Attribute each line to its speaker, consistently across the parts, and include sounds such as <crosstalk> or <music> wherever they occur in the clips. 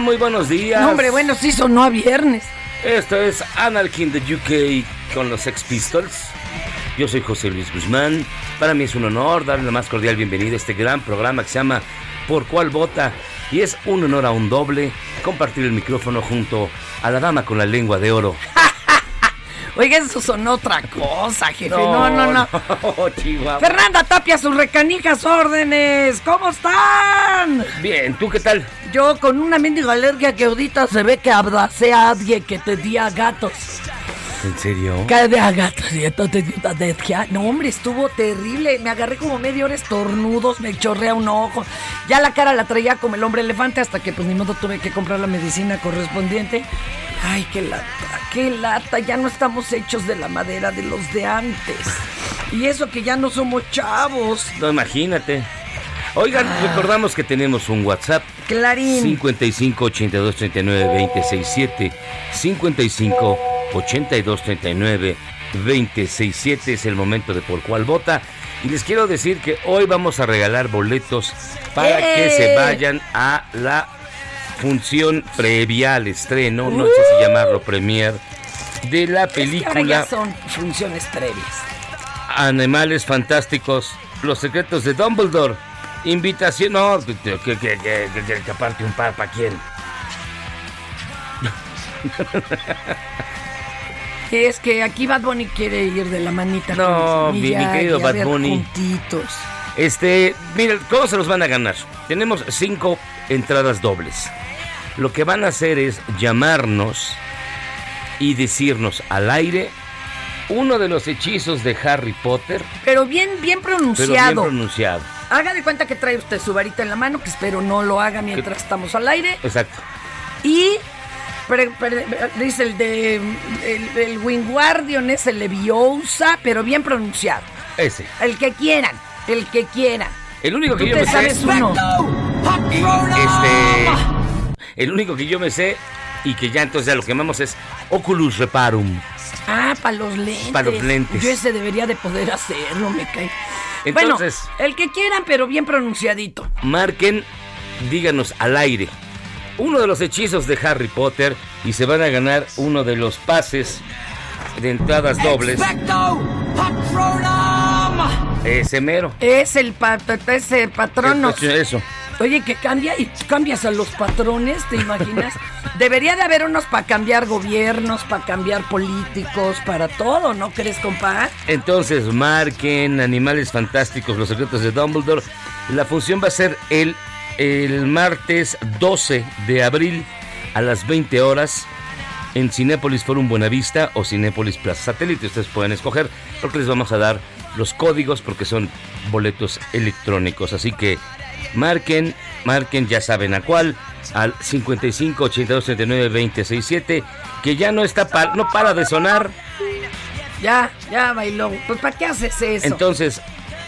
Speaker 1: Muy buenos días.
Speaker 2: No, hombre, bueno, sí sonó a viernes.
Speaker 1: Esto es Anarchy in the UK con los Sex Pistols. Yo soy José Luis Guzmán. Para mí es un honor darle la más cordial bienvenida a este gran programa que se llama Por cuál vota. Y es un honor a un doble compartir el micrófono junto a la dama con la lengua de oro. <laughs>
Speaker 2: Oiga, eso sonó otra cosa, jefe. No, no, no. <laughs>
Speaker 1: Chihuahua.
Speaker 2: Fernanda Tapia, sus recanijas órdenes. ¿Cómo están?
Speaker 1: Bien, ¿tú qué tal?
Speaker 2: Yo con una mendiga alergia que ahorita se ve que abracé a alguien que. Que de a gatos una alergia. No, hombre, estuvo terrible. Me agarré como media hora estornudos, me chorrea un ojo. Ya la cara la traía como el hombre elefante hasta que pues ni modo tuve que comprar la medicina correspondiente. Ay, qué lata, qué lata. Ya no estamos hechos de la madera de los de antes. Y eso que ya no somos chavos.
Speaker 1: No, imagínate. Oigan, recordamos que tenemos un WhatsApp
Speaker 2: Clarín.
Speaker 1: 55 82 39 267 55 82 39 267 es el momento de por cuál vota y les quiero decir que hoy vamos a regalar boletos para que
Speaker 2: ¡Eh!
Speaker 1: se vayan a la función previa al estreno, no sé si llamarlo premier de la
Speaker 2: Es que ahora ya
Speaker 1: película
Speaker 2: son funciones previas.
Speaker 1: Animales Fantásticos, Los Secretos de Dumbledore. Invitación, no, que, que- que aparte un par para quién. <laughs>
Speaker 2: Es que aquí Bad Bunny quiere ir de la manita.
Speaker 1: No, mi- querido Bad Bunny.
Speaker 2: Juntitos.
Speaker 1: Este, miren, ¿cómo se los van a ganar? Tenemos cinco entradas dobles. Lo que van a hacer es llamarnos y decirnos al aire uno de los hechizos de Harry Potter,
Speaker 2: Pero bien, bien
Speaker 1: pero bien
Speaker 2: pronunciado.
Speaker 1: pronunciado.
Speaker 2: Haga de cuenta que trae usted su varita en la mano, que espero no lo haga mientras estamos al aire.
Speaker 1: Exacto.
Speaker 2: Y dice el de el, el Wingardium es el Leviosa, pero bien pronunciado.
Speaker 1: Ese.
Speaker 2: El que quieran, el que quieran.
Speaker 1: El único que yo me sé.
Speaker 2: uno.
Speaker 1: Este. El único que yo me sé y que ya entonces ya lo quemamos es Oculus Reparum.
Speaker 2: Ah, para los lentes.
Speaker 1: Pa' los lentes.
Speaker 2: Yo ese debería de poder hacerlo, me cae.
Speaker 1: Entonces-
Speaker 2: bueno, el que quieran, pero bien pronunciadito.
Speaker 1: Marquen, díganos al aire uno de los hechizos de Harry Potter y se van a ganar uno de los pases de entradas dobles. Ese mero.
Speaker 2: Es el pat ese patrono.
Speaker 1: Eso.
Speaker 2: Oye, que cambia y cambias a los patrones, ¿te imaginas? <laughs> Debería de haber unos para cambiar gobiernos, para cambiar políticos, para todo, ¿no crees, compa?
Speaker 1: Entonces, marquen Animales Fantásticos, Los Secretos de Dumbledore. La función va a ser el, el martes 12 de abril a las 20 horas en Cinépolis Forum Buenavista o Cinépolis Plaza Satélite. Ustedes pueden escoger porque les vamos a dar los códigos porque son boletos electrónicos. Así que marquen, marquen, ya saben a cuál, al 55 82 39 20 67, que ya no está pa- no para de sonar.
Speaker 2: Ya, ya bailó. Pues ¿para qué haces eso?
Speaker 1: Entonces,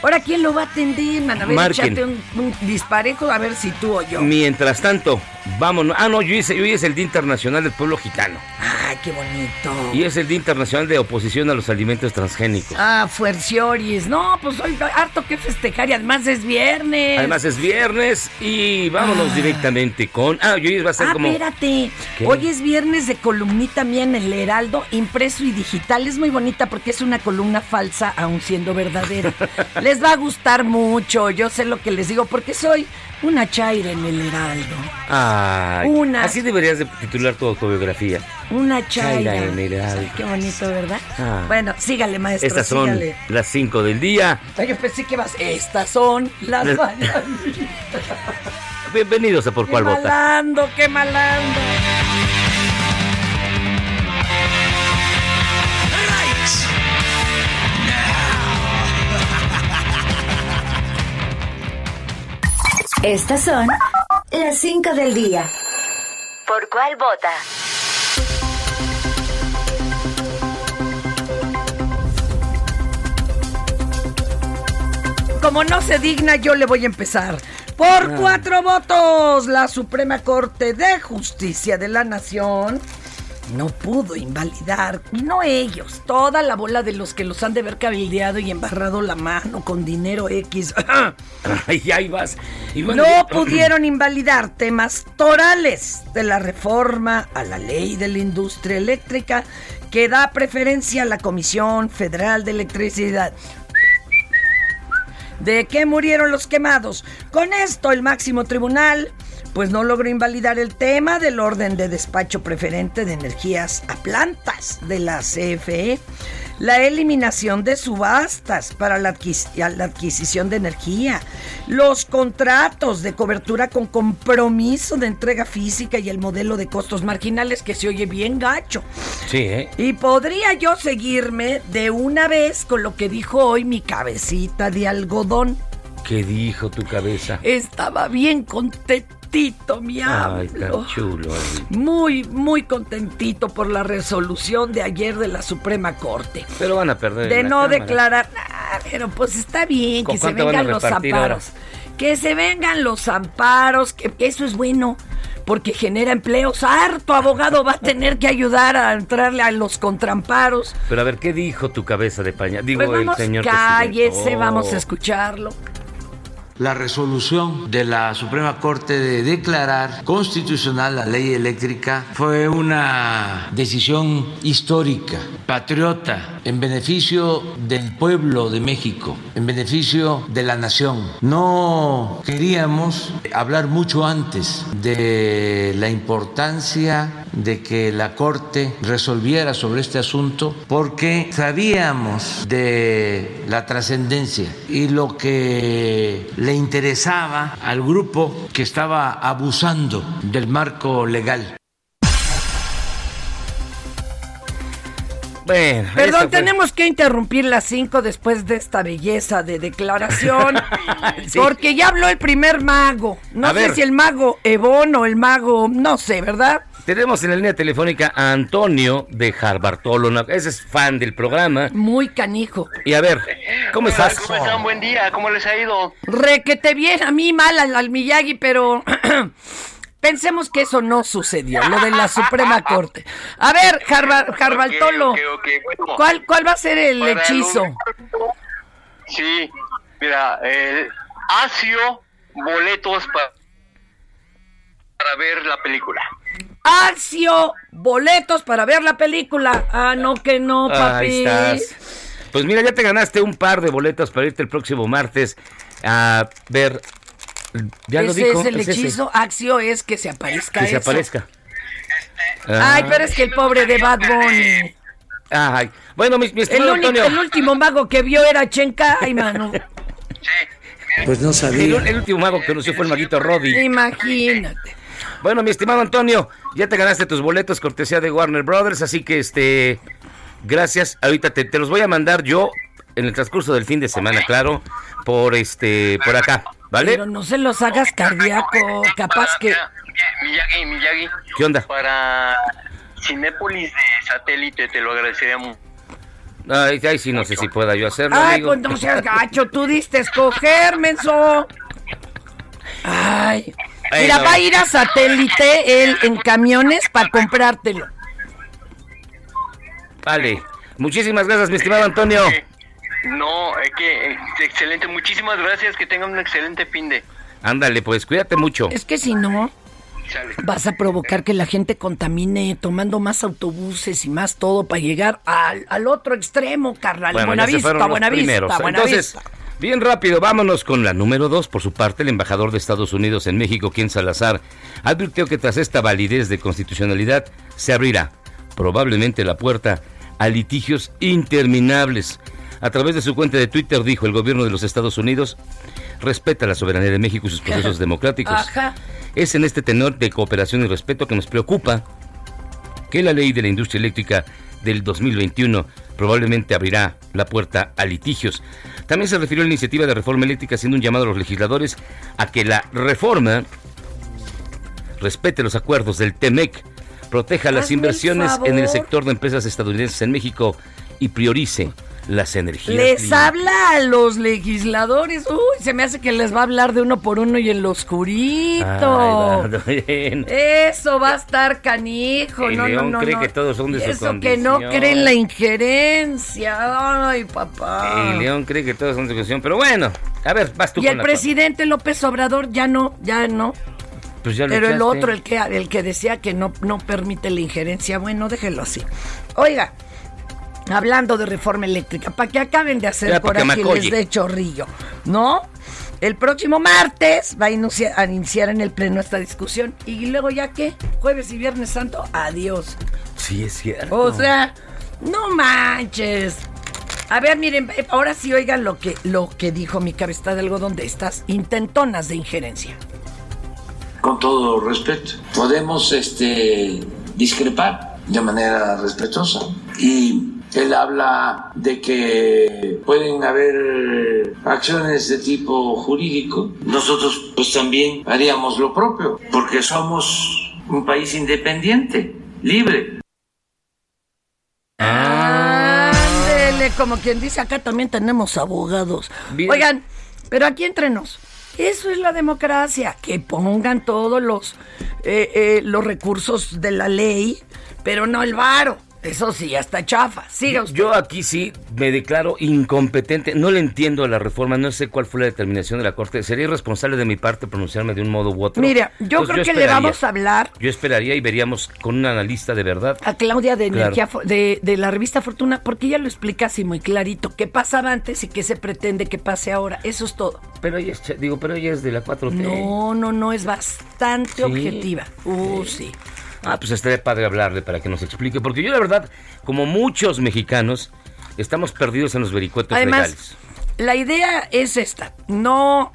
Speaker 2: Ahora, ¿quién lo va a atender, man? A ver,
Speaker 1: Marquen.
Speaker 2: échate un, un disparejo, a ver si tú o yo.
Speaker 1: Mientras tanto, vámonos. Ah, no, hoy es, hoy es el Día Internacional del Pueblo Gitano.
Speaker 2: Ay, qué bonito.
Speaker 1: Y es el Día Internacional de Oposición a los Alimentos Transgénicos.
Speaker 2: Ah, Fuercioris. No, pues hoy harto que festejar y además es viernes.
Speaker 1: Además es viernes y vámonos directamente con... Ah, hoy va a ser
Speaker 2: Ah,
Speaker 1: como...
Speaker 2: espérate.
Speaker 1: ¿Qué?
Speaker 2: Hoy es viernes de columnita mía en el Heraldo, impreso y digital. Es muy bonita porque es una columna falsa, aun siendo verdadera. <laughs> les va a gustar mucho, yo sé lo que les digo, porque soy una chaira en el Heraldo.
Speaker 1: Ay,
Speaker 2: Una.
Speaker 1: Así deberías de titular tu autobiografía.
Speaker 2: Una chaira.
Speaker 1: Chaira en el Heraldo.
Speaker 2: Qué bonito, ¿verdad?
Speaker 1: Ah.
Speaker 2: Bueno, sígale, maestro.
Speaker 1: Estas son
Speaker 2: sígale.
Speaker 1: las 5 del día.
Speaker 2: Ay, Yo pensé que vas. Estas son las mañanitas.
Speaker 1: Bienvenidos a Por
Speaker 2: Qué
Speaker 1: Cuál Vota.
Speaker 2: malando, qué malando.
Speaker 3: Estas son las 5 del día. ¿Por cuál vota?
Speaker 2: Como no se digna, yo le voy a empezar.
Speaker 1: Ah.
Speaker 2: Por cuatro votos, la Suprema Corte de Justicia de la Nación no pudo invalidar, y no ellos, toda la bola de los que los han de haber cabildeado y embarrado la mano con dinero X. <laughs>
Speaker 1: Ay, ahí vas. Y bueno,
Speaker 2: No pudieron <clears throat> invalidar temas torales de la reforma a la ley de la industria eléctrica que da preferencia a la Comisión Federal de Electricidad. ¿De qué murieron los quemados? Con esto el máximo tribunal pues no logró invalidar el tema del orden de despacho preferente de energías a plantas de la CFE, la eliminación de subastas para la, adquis- la adquisición de energía, los contratos de cobertura con compromiso de entrega física y el modelo de costos marginales que se oye bien gacho.
Speaker 1: Sí, ¿eh?
Speaker 2: Y podría yo seguirme de una vez con lo que dijo hoy mi cabecita de algodón.
Speaker 1: ¿Qué dijo tu cabeza?
Speaker 2: Estaba bien contentito, mi
Speaker 1: Ay, chulo.
Speaker 2: Muy, muy contentito por la resolución de ayer de la Suprema Corte.
Speaker 1: Pero van a perder.
Speaker 2: De no
Speaker 1: Cámara.
Speaker 2: declarar. Ah, pero pues está bien
Speaker 1: ¿Con
Speaker 2: que se vengan los amparos. Que se vengan los amparos, que eso es bueno, porque genera empleos. Harto abogado va a tener que ayudar a entrarle a los contramparos.
Speaker 1: Pero a ver, ¿qué dijo tu cabeza de pañal? Digo,
Speaker 2: Pues vamos,
Speaker 1: el señor
Speaker 2: cállese,
Speaker 1: presidente. Oh.
Speaker 2: vamos a escucharlo.
Speaker 4: La resolución de la Suprema Corte de declarar constitucional la ley eléctrica fue una decisión histórica, patriota, en beneficio del pueblo de México, en beneficio de la nación. No queríamos hablar mucho antes de la importancia de que la Corte resolviera sobre este asunto porque sabíamos de la trascendencia y lo que le interesaba al grupo que estaba abusando del marco legal.
Speaker 1: Bueno,
Speaker 2: Perdón,
Speaker 1: fue-
Speaker 2: tenemos que interrumpir las 5 después de esta belleza de declaración. <laughs>
Speaker 1: Sí.
Speaker 2: Porque ya habló el primer mago. No
Speaker 1: A
Speaker 2: sé
Speaker 1: ver.
Speaker 2: si el mago Ebon o el mago, no sé, ¿verdad?
Speaker 1: Tenemos en la línea telefónica a Antonio de Harbartolo. una- Ese es fan del programa.
Speaker 2: Muy canijo.
Speaker 1: Y a ver, ¿cómo estás?
Speaker 5: ¿Cómo están? Buen día, ¿cómo les ha ido?
Speaker 2: Re que te viene a mí mal al, al Miyagi, pero <clears throat> Pensemos que eso no sucedió, lo de la Suprema Corte. A ver, Jarba- Jarbaltolo,
Speaker 5: Ok, ok, ok, bueno.
Speaker 2: ¿cuál, ¿cuál va a ser el hechizo?
Speaker 5: Sí, mira, el Asio boletos pa- para ver la película.
Speaker 2: Axio, boletos para ver la película. Ah, no, que no, papi.
Speaker 1: Ahí estás. Pues mira, ya te ganaste un par de boletos para irte el próximo martes a ver. Ya lo
Speaker 2: Ese
Speaker 1: dijo.
Speaker 2: es el
Speaker 1: ese.
Speaker 2: hechizo. Axio es que se aparezca
Speaker 1: Que se aparezca.
Speaker 2: Ay, pero es que el pobre de Bad Bunny.
Speaker 1: Ay. Bueno, mi, mi
Speaker 2: El,
Speaker 1: estimado
Speaker 2: uni-
Speaker 1: Antonio.
Speaker 2: el último mago que vio era Chenka. Ay, mano.
Speaker 6: Pues no
Speaker 1: El, el último mago que conoció fue el maguito Roddy.
Speaker 2: Imagínate.
Speaker 1: Bueno, mi estimado Antonio, ya te ganaste tus boletos cortesía de Warner Brothers, así que este, gracias. Ahorita te, te los voy a mandar yo en el transcurso del fin de semana, claro, por este, por acá, ¿vale?
Speaker 2: Pero no se los hagas cardíaco. Capaz que.
Speaker 5: Miyagi, Miyagi.
Speaker 1: ¿Qué onda?
Speaker 5: Para Cinépolis de satélite, te lo agradecería mucho.
Speaker 1: Ay, ay, sí, no sé si pueda yo hacerlo,
Speaker 2: Ay,
Speaker 1: amigo.
Speaker 2: pues no seas gacho. Tú diste escoger, menso. Ay.
Speaker 1: Ay,
Speaker 2: Mira,
Speaker 1: no.
Speaker 2: va a ir a satélite él en camiones para comprártelo.
Speaker 1: Vale. Muchísimas gracias, mi estimado Antonio.
Speaker 5: No, es que eh, excelente. Muchísimas gracias. Que tengan un excelente fin de.
Speaker 1: Ándale, pues, cuídate mucho.
Speaker 2: Es que si no,
Speaker 5: Sale.
Speaker 2: vas a provocar que la gente contamine tomando más autobuses y más todo para llegar al, al otro extremo, carnal.
Speaker 1: Bueno,
Speaker 2: buena
Speaker 1: ya se
Speaker 2: vista, buena
Speaker 1: primeros.
Speaker 2: vista, buena
Speaker 1: Entonces,
Speaker 2: vista.
Speaker 1: Bien rápido, vámonos con la número dos. Por su parte, el embajador de Estados Unidos en México, Ken Salazar, advirtió que tras esta validez de constitucionalidad se abrirá probablemente la puerta a litigios interminables. A través de su cuenta de Twitter dijo el gobierno de los Estados Unidos respeta la soberanía de México y sus procesos <laughs> democráticos.
Speaker 2: Ajá.
Speaker 1: Es en este tenor de cooperación y respeto que nos preocupa que la ley de la industria eléctrica del 2021 probablemente abrirá la puerta a litigios. También se refirió a la iniciativa de reforma eléctrica haciendo un llamado a los legisladores a que la reforma respete los acuerdos del TEMEC, proteja las
Speaker 2: Hazme
Speaker 1: inversiones en el sector de empresas estadounidenses en México y priorice las energías.
Speaker 2: Les habla a los legisladores. Uy, se me hace que les va a hablar de uno por uno y en lo oscurito.
Speaker 1: Ay, va, <laughs> bien.
Speaker 2: Eso va a estar canijo.
Speaker 1: El
Speaker 2: no,
Speaker 1: león
Speaker 2: no, no,
Speaker 1: cree
Speaker 2: no.
Speaker 1: que todos son de
Speaker 2: Y
Speaker 1: su
Speaker 2: Eso que no cree en la injerencia. Ay, papá.
Speaker 1: El león cree que todos son de su condición, pero bueno, a ver, vas tú
Speaker 2: Y
Speaker 1: con
Speaker 2: el
Speaker 1: la
Speaker 2: presidente López Obrador ya no, ya no.
Speaker 1: Pues ya
Speaker 2: Pero el otro, el que, el que decía que no, no permite la injerencia, bueno, déjelo así. Oiga, hablando de reforma eléctrica, para que acaben de hacer
Speaker 1: Ya, que
Speaker 2: coraje
Speaker 1: macolle.
Speaker 2: les de chorrillo, ¿no? El próximo martes va a iniciar, a iniciar en el pleno esta discusión. Y luego ya que, jueves y viernes santo, adiós.
Speaker 1: Sí, es cierto.
Speaker 2: O sea, no manches. A ver, miren, eh, ahora sí oigan lo que, lo que dijo mi cabeza de algodón de estas intentonas de injerencia.
Speaker 4: con todo respeto. Podemos este, discrepar de manera respetuosa. Y él habla de que pueden haber acciones de tipo jurídico. Nosotros pues también haríamos lo propio, porque somos un país independiente, libre.
Speaker 2: Ándele, como quien dice, acá también tenemos abogados.
Speaker 1: Bien.
Speaker 2: Oigan, pero aquí entrenos. Eso es la democracia, que pongan todos los, eh, eh, los recursos de la ley, pero no el varo. Eso sí, hasta chafa. Siga usted.
Speaker 1: Yo aquí sí me declaro incompetente. No le entiendo a la reforma. No sé cuál fue la determinación de la Corte. Sería irresponsable de mi parte pronunciarme de un modo u otro.
Speaker 2: Mira, yo
Speaker 1: Entonces,
Speaker 2: creo que le vamos a hablar
Speaker 1: Yo esperaría y veríamos con un analista de verdad.
Speaker 2: a Claudia de
Speaker 1: Claro.
Speaker 2: Energía Fo- de, de la revista Fortuna, porque ella lo explica así muy clarito. ¿Qué pasaba antes y qué se pretende que pase ahora? Eso es todo.
Speaker 1: Pero ella es, digo, pero ella es de la 4T.
Speaker 2: No, no, no, es bastante
Speaker 1: Sí.
Speaker 2: objetiva. Uh, sí.
Speaker 1: Ah, pues estaría padre hablarle para que nos explique. Porque yo, la verdad, como muchos mexicanos, estamos perdidos en los vericuetos
Speaker 2: Además,
Speaker 1: legales.
Speaker 2: la idea es esta, no,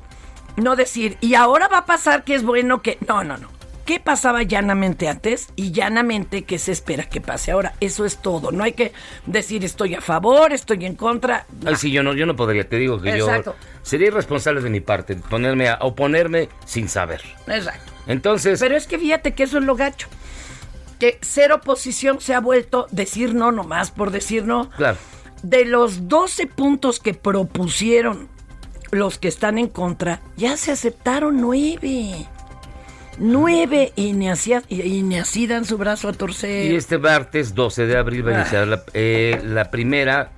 Speaker 2: no decir, y ahora va a pasar que es bueno que... No, no, no. ¿Qué pasaba llanamente antes y llanamente qué se espera que pase ahora? Eso es todo. No hay que decir estoy a favor, estoy en contra.
Speaker 1: Ay, sí, yo no, yo no podría. Te digo que
Speaker 2: Exacto.
Speaker 1: yo sería irresponsable de mi parte ponerme a oponerme sin saber.
Speaker 2: Exacto.
Speaker 1: Entonces,
Speaker 2: Pero es que fíjate que eso es lo gacho. Que ser oposición se ha vuelto decir no nomás por decir no.
Speaker 1: claro.
Speaker 2: De los 12 puntos que propusieron los que están en contra, ya se aceptaron nueve. Nueve y ni, hacía- y- ni así dan su brazo a torcer.
Speaker 1: Y este martes 12 de abril va a
Speaker 2: Ah.
Speaker 1: iniciar la, eh, la primera,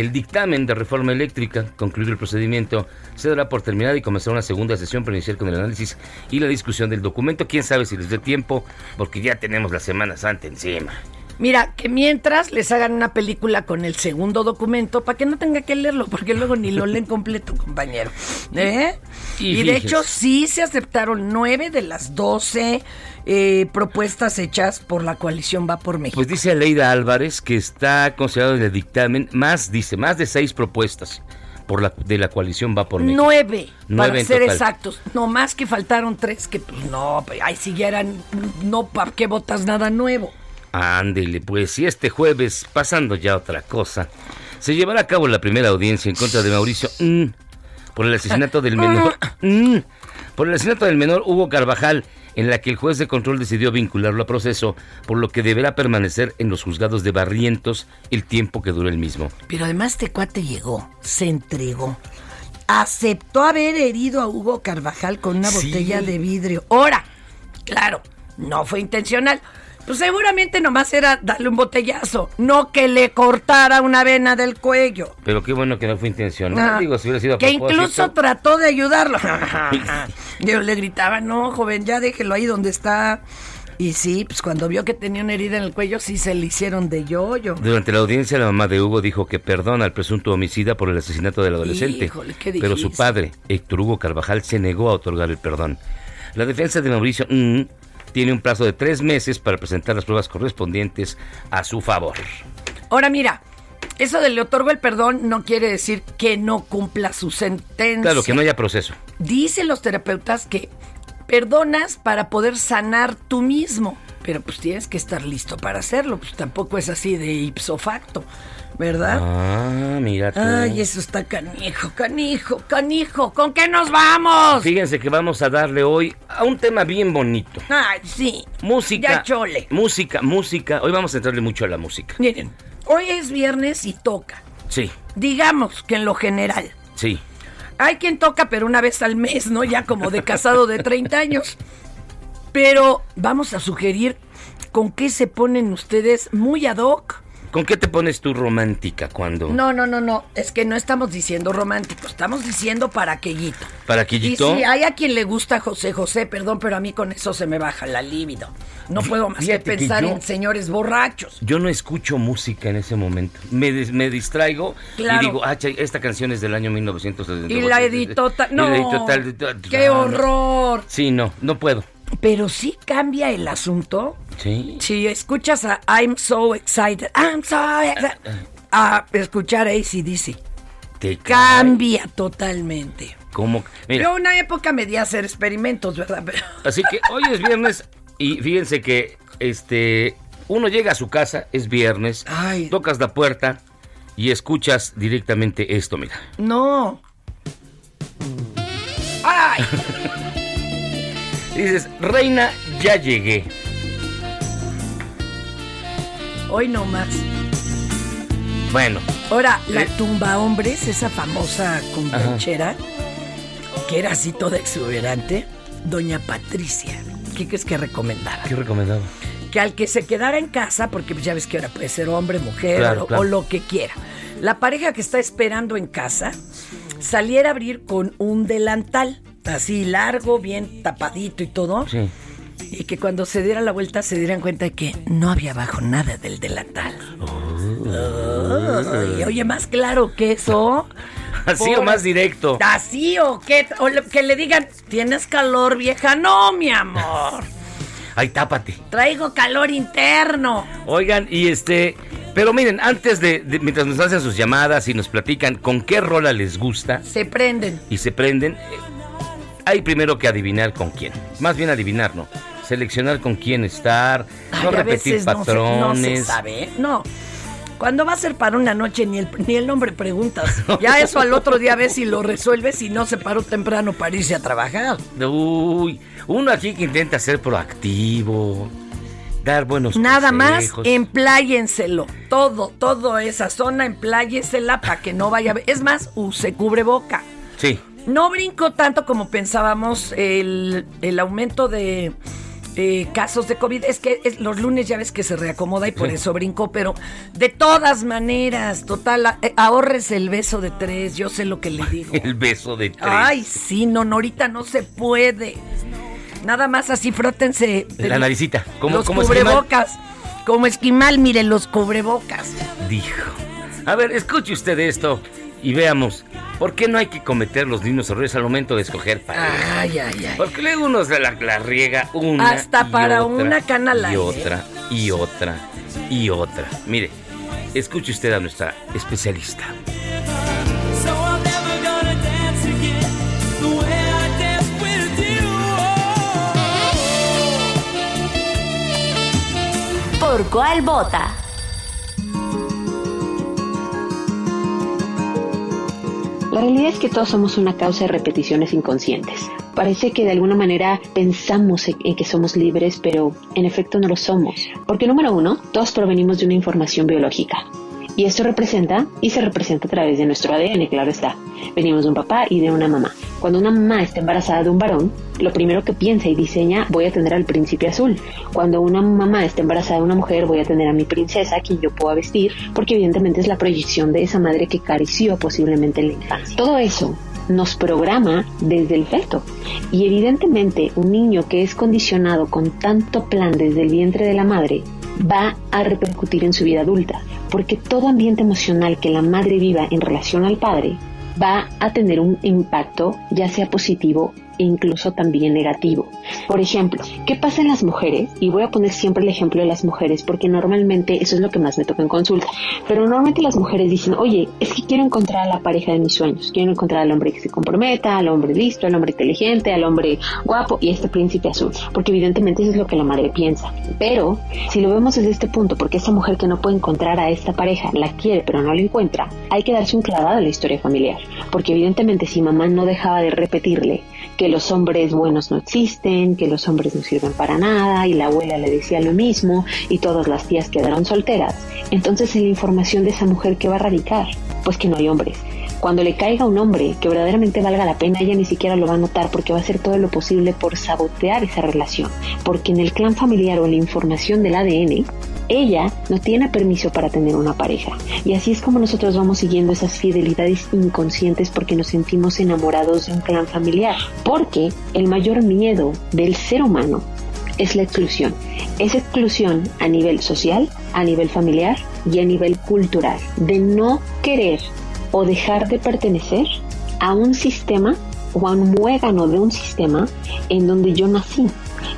Speaker 1: el dictamen de reforma eléctrica. Concluido el procedimiento, se dará por terminada y comenzará una segunda sesión para iniciar con el análisis y la discusión del documento. Quién sabe si les dé tiempo, porque ya tenemos la Semana Santa encima.
Speaker 2: Mira, que mientras les hagan una película con el segundo documento para que no tenga que leerlo, porque luego ni lo leen completo, compañero. ¿Eh?
Speaker 1: Y
Speaker 2: Y, de hecho sí se aceptaron nueve de las doce eh, propuestas hechas por la coalición Va por México.
Speaker 1: Pues dice Aleida Álvarez que está considerado en el dictamen más, dice, más de seis propuestas por la, de la coalición Va por México.
Speaker 2: Nueve,
Speaker 1: Nueve
Speaker 2: para ser
Speaker 1: total.
Speaker 2: exactos. No más que faltaron tres que, pues no, ay, si ya eran, no, ¿para qué votas nada nuevo?
Speaker 1: Ándele, pues, y este jueves, pasando ya a otra cosa, se llevará a cabo la primera audiencia en contra de Mauricio mm, por el asesinato del menor. <laughs> mm, por el asesinato del menor Hugo Carvajal, en la que el juez de control decidió vincularlo a proceso, por lo que deberá permanecer en los juzgados de Barrientos el tiempo que dure el mismo.
Speaker 2: Pero además este cuate llegó, se entregó, aceptó haber herido a Hugo Carvajal con una
Speaker 1: Sí.
Speaker 2: botella de vidrio. Ahora, claro, no fue intencional. Pues seguramente nomás era darle un botellazo, no que le cortara una vena del cuello.
Speaker 1: Pero qué bueno que no fue intencional.
Speaker 2: Ah,
Speaker 1: Digo, si hubiera sido a
Speaker 2: que
Speaker 1: propósito.
Speaker 2: incluso trató de ayudarlo. <laughs> Yo le gritaba, no, joven, ya déjelo ahí donde está. Y sí, pues cuando vio que tenía una herida en el cuello, sí se le hicieron de yoyo.
Speaker 1: Durante la audiencia, la mamá de Hugo dijo que perdona al presunto homicida por el asesinato del adolescente.
Speaker 2: Híjole, ¿qué
Speaker 1: pero su padre, Héctor Hugo Carvajal, se negó a otorgar el perdón. La defensa de Mauricio mm, tiene un plazo de tres meses para presentar las pruebas correspondientes a su favor.
Speaker 2: Ahora mira, eso de le otorgo el perdón no quiere decir que no cumpla su sentencia.
Speaker 1: Claro, que no haya proceso.
Speaker 2: Dicen los terapeutas que perdonas para poder sanar tú mismo, pero pues tienes que estar listo para hacerlo, pues tampoco es así de ipso facto, ¿verdad?
Speaker 1: Ah, mira tú.
Speaker 2: Ay, eso está canijo, canijo, canijo. ¿Con qué nos vamos?
Speaker 1: Fíjense que vamos a darle hoy a un tema bien bonito.
Speaker 2: Ay, sí.
Speaker 1: Música.
Speaker 2: Ya chole.
Speaker 1: Música, música. Hoy vamos a entrarle mucho a la música.
Speaker 2: Miren, hoy es viernes y toca.
Speaker 1: Sí,
Speaker 2: Digamos que en lo general.
Speaker 1: sí.
Speaker 2: Hay quien toca, pero una vez al mes, ¿no? Ya como de casado de 30 años. Pero vamos a sugerir con qué se ponen ustedes muy ad hoc.
Speaker 1: ¿Con qué te pones tú romántica cuando?
Speaker 2: No, no, no, no. Es que no estamos diciendo romántico, estamos diciendo para aquellito.
Speaker 1: ¿Para
Speaker 2: Y sí, hay a quien le gusta José José, perdón, pero a mí con eso se me baja la libido. No puedo más que
Speaker 1: Fíjate que
Speaker 2: pensar
Speaker 1: yo-
Speaker 2: en señores borrachos.
Speaker 1: Yo no escucho música en ese momento. Me, dis- me distraigo
Speaker 2: Claro.
Speaker 1: y digo, ah, esta canción es del año 1970.
Speaker 2: Y la editó No,
Speaker 1: la editó tal- tal-
Speaker 2: qué
Speaker 1: ah, no.
Speaker 2: horror.
Speaker 1: Sí, no, no puedo.
Speaker 2: Pero sí cambia el asunto.
Speaker 1: Sí.
Speaker 2: Si escuchas a I'm so excited, I'm so excited, a escuchar a ACDC,
Speaker 1: Te cae.
Speaker 2: cambia totalmente.
Speaker 1: Como, mira,
Speaker 2: Yo una época me di a hacer experimentos, ¿verdad? Pero
Speaker 1: así que hoy es viernes y fíjense que este uno llega a su casa, es viernes,
Speaker 2: Ay.
Speaker 1: tocas la puerta y escuchas directamente esto, mira.
Speaker 2: no. <laughs> ¡Ay!
Speaker 1: Dices, reina, ya llegué.
Speaker 2: Hoy no más.
Speaker 1: Bueno,
Speaker 2: Ahora, la
Speaker 1: Eh.
Speaker 2: tumba hombres, esa famosa convenchera, que era así toda exuberante, doña Patricia. ¿Qué crees que recomendaba?
Speaker 1: qué recomendado.
Speaker 2: que al que se quedara en casa, porque ya ves que ahora puede ser hombre, mujer
Speaker 1: Claro,
Speaker 2: o,
Speaker 1: claro.
Speaker 2: o lo que quiera, la pareja que está esperando en casa saliera a abrir con un delantal, así largo, bien tapadito y todo,
Speaker 1: Sí.
Speaker 2: y que cuando se diera la vuelta se dieran cuenta de que no había abajo nada del delantal. Ay, oye, más claro que eso. <laughs>
Speaker 1: Así o más directo.
Speaker 2: Así o que, o le- que le digan, ¿tienes calor, vieja? No, mi amor. <laughs>
Speaker 1: Ay, tápate.
Speaker 2: Traigo calor interno.
Speaker 1: Oigan, y este, pero miren, antes de, de- mientras nos hacen sus llamadas y nos platican con qué rola les gusta
Speaker 2: Se prenden.
Speaker 1: y se prenden, hay primero que adivinar con quién. Más bien adivinar, ¿no? Seleccionar con quién estar,
Speaker 2: Ay,
Speaker 1: no repetir
Speaker 2: veces no se- No se,
Speaker 1: patrones.
Speaker 2: sabe, ¿eh? no. Cuando va a ser para una noche ni el, ni el nombre preguntas. <laughs> Ya eso al otro día ves si lo resuelves y no se paró temprano para irse a trabajar.
Speaker 1: Uy, uno aquí que intenta ser proactivo, dar buenos
Speaker 2: Nada más empláyenselo. Todo, toda esa zona empláyensela para que no vaya a. Es más, use cubreboca.
Speaker 1: Sí,
Speaker 2: No brinco tanto como pensábamos el, el aumento de eh, casos de COVID. Es que es- los lunes ya ves que se reacomoda y por
Speaker 1: Sí.
Speaker 2: eso brinco, pero de todas maneras, total, a- eh, ahorres el beso de tres, yo sé lo que le digo. <laughs>
Speaker 1: El beso de tres.
Speaker 2: Ay, sí, no, no, ahorita no se puede. Nada más así frótense.
Speaker 1: La naricita. ¿Cómo,
Speaker 2: los
Speaker 1: cómo esquimal?
Speaker 2: cubrebocas. Como esquimal, miren los cubrebocas.
Speaker 1: Dijo. A ver, escuche usted esto y veamos. ¿Por qué no hay que cometer los mismos errores al momento de escoger pareja?
Speaker 2: Ay, ay, ay.
Speaker 1: Porque luego uno se la, la riega una
Speaker 2: Hasta
Speaker 1: y
Speaker 2: para
Speaker 1: otra,
Speaker 2: una cana
Speaker 1: Y otra, y otra, y otra. Mire, escuche usted a nuestra especialista.
Speaker 7: So I'm never
Speaker 8: La realidad es que todos somos una causa de repeticiones inconscientes. Parece que de alguna manera pensamos en que somos libres, pero en efecto no lo somos. Porque número uno, todos provenimos de una información biológica. Y esto representa y se representa a través de nuestro ADN, claro está. Venimos de un papá y de una mamá. Cuando una mamá está embarazada de un varón, lo primero que piensa y diseña, voy a tener al príncipe azul. Cuando una mamá está embarazada de una mujer, voy a tener a mi princesa, a quien yo pueda vestir, porque evidentemente es la proyección de esa madre que careció posiblemente en la infancia. Todo eso nos programa desde el feto. Y evidentemente un niño que es condicionado con tanto plan desde el vientre de la madre va a repercutir en su vida adulta, porque todo ambiente emocional que la madre viva en relación al padre va a tener un impacto ya sea positivo incluso también negativo. Por ejemplo, ¿qué pasa en las mujeres? Y voy a poner siempre el ejemplo de las mujeres porque normalmente eso es lo que más me toca en consulta. Pero normalmente las mujeres dicen, oye, es que quiero encontrar a la pareja de mis sueños, quiero encontrar al hombre que se comprometa, al hombre listo, al hombre inteligente, al hombre guapo y a este príncipe azul. Porque evidentemente eso es lo que la madre piensa. Pero si lo vemos desde este punto, porque esa mujer que no puede encontrar a esta pareja la quiere pero no la encuentra, hay que darse un clavado a la historia familiar. Porque evidentemente si mamá no dejaba de repetirle que los hombres buenos no existen, que los hombres no sirven para nada, y la abuela le decía lo mismo, y todas las tías quedaron solteras. Entonces, en la información de esa mujer, ¿qué va a radicar? Pues que no hay hombres. Cuando le caiga un hombre que verdaderamente valga la pena, ella ni siquiera lo va a notar porque va a hacer todo lo posible por sabotear esa relación. Porque en el clan familiar o en la información del ADN, ella no tiene permiso para tener una pareja. Y así es como nosotros vamos siguiendo esas fidelidades inconscientes porque nos sentimos enamorados de un clan familiar. Porque el mayor miedo del ser humano es la exclusión. Es exclusión a nivel social, a nivel familiar y a nivel cultural. De no querer o dejar de pertenecer a un sistema o a un muégano de un sistema en donde yo nací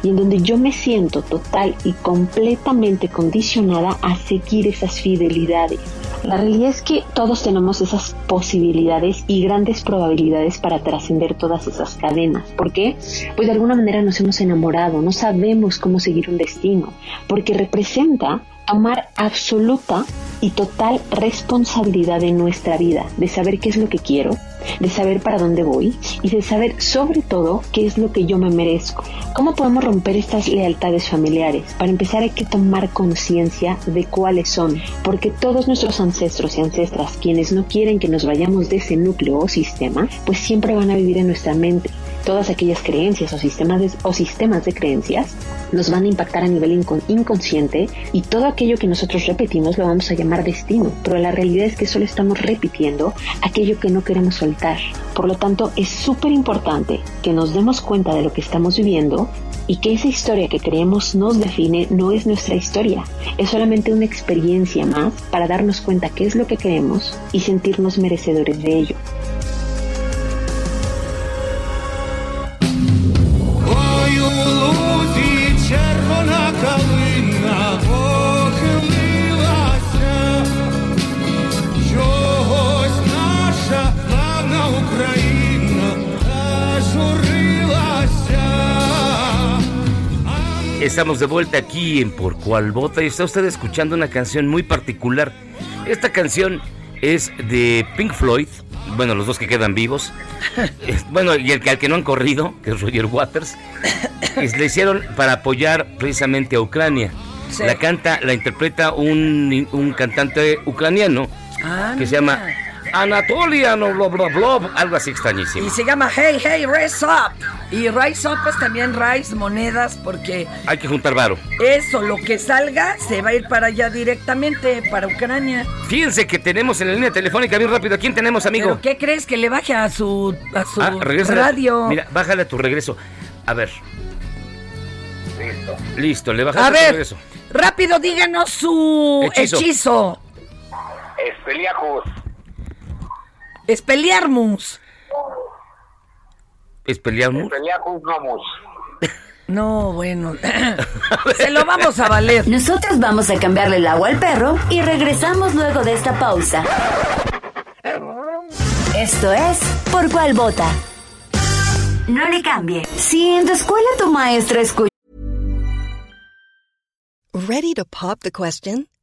Speaker 8: y en donde yo me siento total y completamente condicionada a seguir esas fidelidades. La realidad es que todos tenemos esas posibilidades y grandes probabilidades para trascender todas esas cadenas. ¿Por qué? Pues de alguna manera nos hemos enamorado, no sabemos cómo seguir un destino, porque representa tomar absoluta y total responsabilidad de nuestra vida, de saber qué es lo que quiero, de saber para dónde voy y de saber sobre todo qué es lo que yo me merezco. ¿Cómo podemos romper estas lealtades familiares? Para empezar hay que tomar conciencia de cuáles son, porque todos nuestros ancestros y ancestras, quienes no quieren que nos vayamos de ese núcleo o sistema, pues siempre van a vivir en nuestra mente. Todas aquellas creencias o sistemas de, o sistemas de creencias nos van a impactar a nivel incon- inconsciente y todo aquello que nosotros repetimos lo vamos a llamar destino, pero la realidad es que solo estamos repitiendo aquello que no queremos soltar. Por lo tanto, es súper importante que nos demos cuenta de lo que estamos viviendo y que esa historia que creemos nos define no es nuestra historia, es solamente una experiencia más para darnos cuenta qué es lo que queremos y sentirnos merecedores de ello.
Speaker 1: Estamos de vuelta aquí en Por Cual Vota y está usted escuchando una canción muy particular. Esta canción es de Pink Floyd, bueno, los dos que quedan vivos. <laughs> Bueno, y el que al que no han corrido, que es Roger Waters, es- le hicieron para apoyar precisamente a Ucrania.
Speaker 2: Sí.
Speaker 1: La canta, la interpreta un, un cantante ucraniano
Speaker 2: Ah,
Speaker 1: que se llama Anatolia, no, bla, bla, bla, algo así extrañísimo.
Speaker 2: Y se llama Hey, Hey, Rise Up. Y Rise Up es también Rise Monedas porque
Speaker 1: Hay que juntar varo.
Speaker 2: eso, lo que salga, se va a ir para allá directamente, para Ucrania.
Speaker 1: Fíjense que tenemos en la línea telefónica bien rápido. ¿A quién tenemos, amigo?
Speaker 2: ¿Pero qué crees que le baje a su, a su
Speaker 1: Ah,
Speaker 2: radio?
Speaker 1: Mira, bájale a tu regreso. A ver. Listo. Listo, le bajaste
Speaker 2: a
Speaker 1: a tu
Speaker 2: ver,
Speaker 1: regreso.
Speaker 2: rápido díganos su
Speaker 1: Hechizo.
Speaker 2: hechizo.
Speaker 9: Espeliajos.
Speaker 2: Espeliarmus.
Speaker 1: ¿Espeleamos?
Speaker 9: Espeliajos nomos.
Speaker 2: No, bueno. <laughs> <laughs> Se lo vamos a valer.
Speaker 3: Nosotros vamos a cambiarle el agua al perro y regresamos luego de esta pausa. Esto es Por cuál vota. No le cambie. Si en tu escuela tu maestra escucha.
Speaker 10: Ready to pop the question?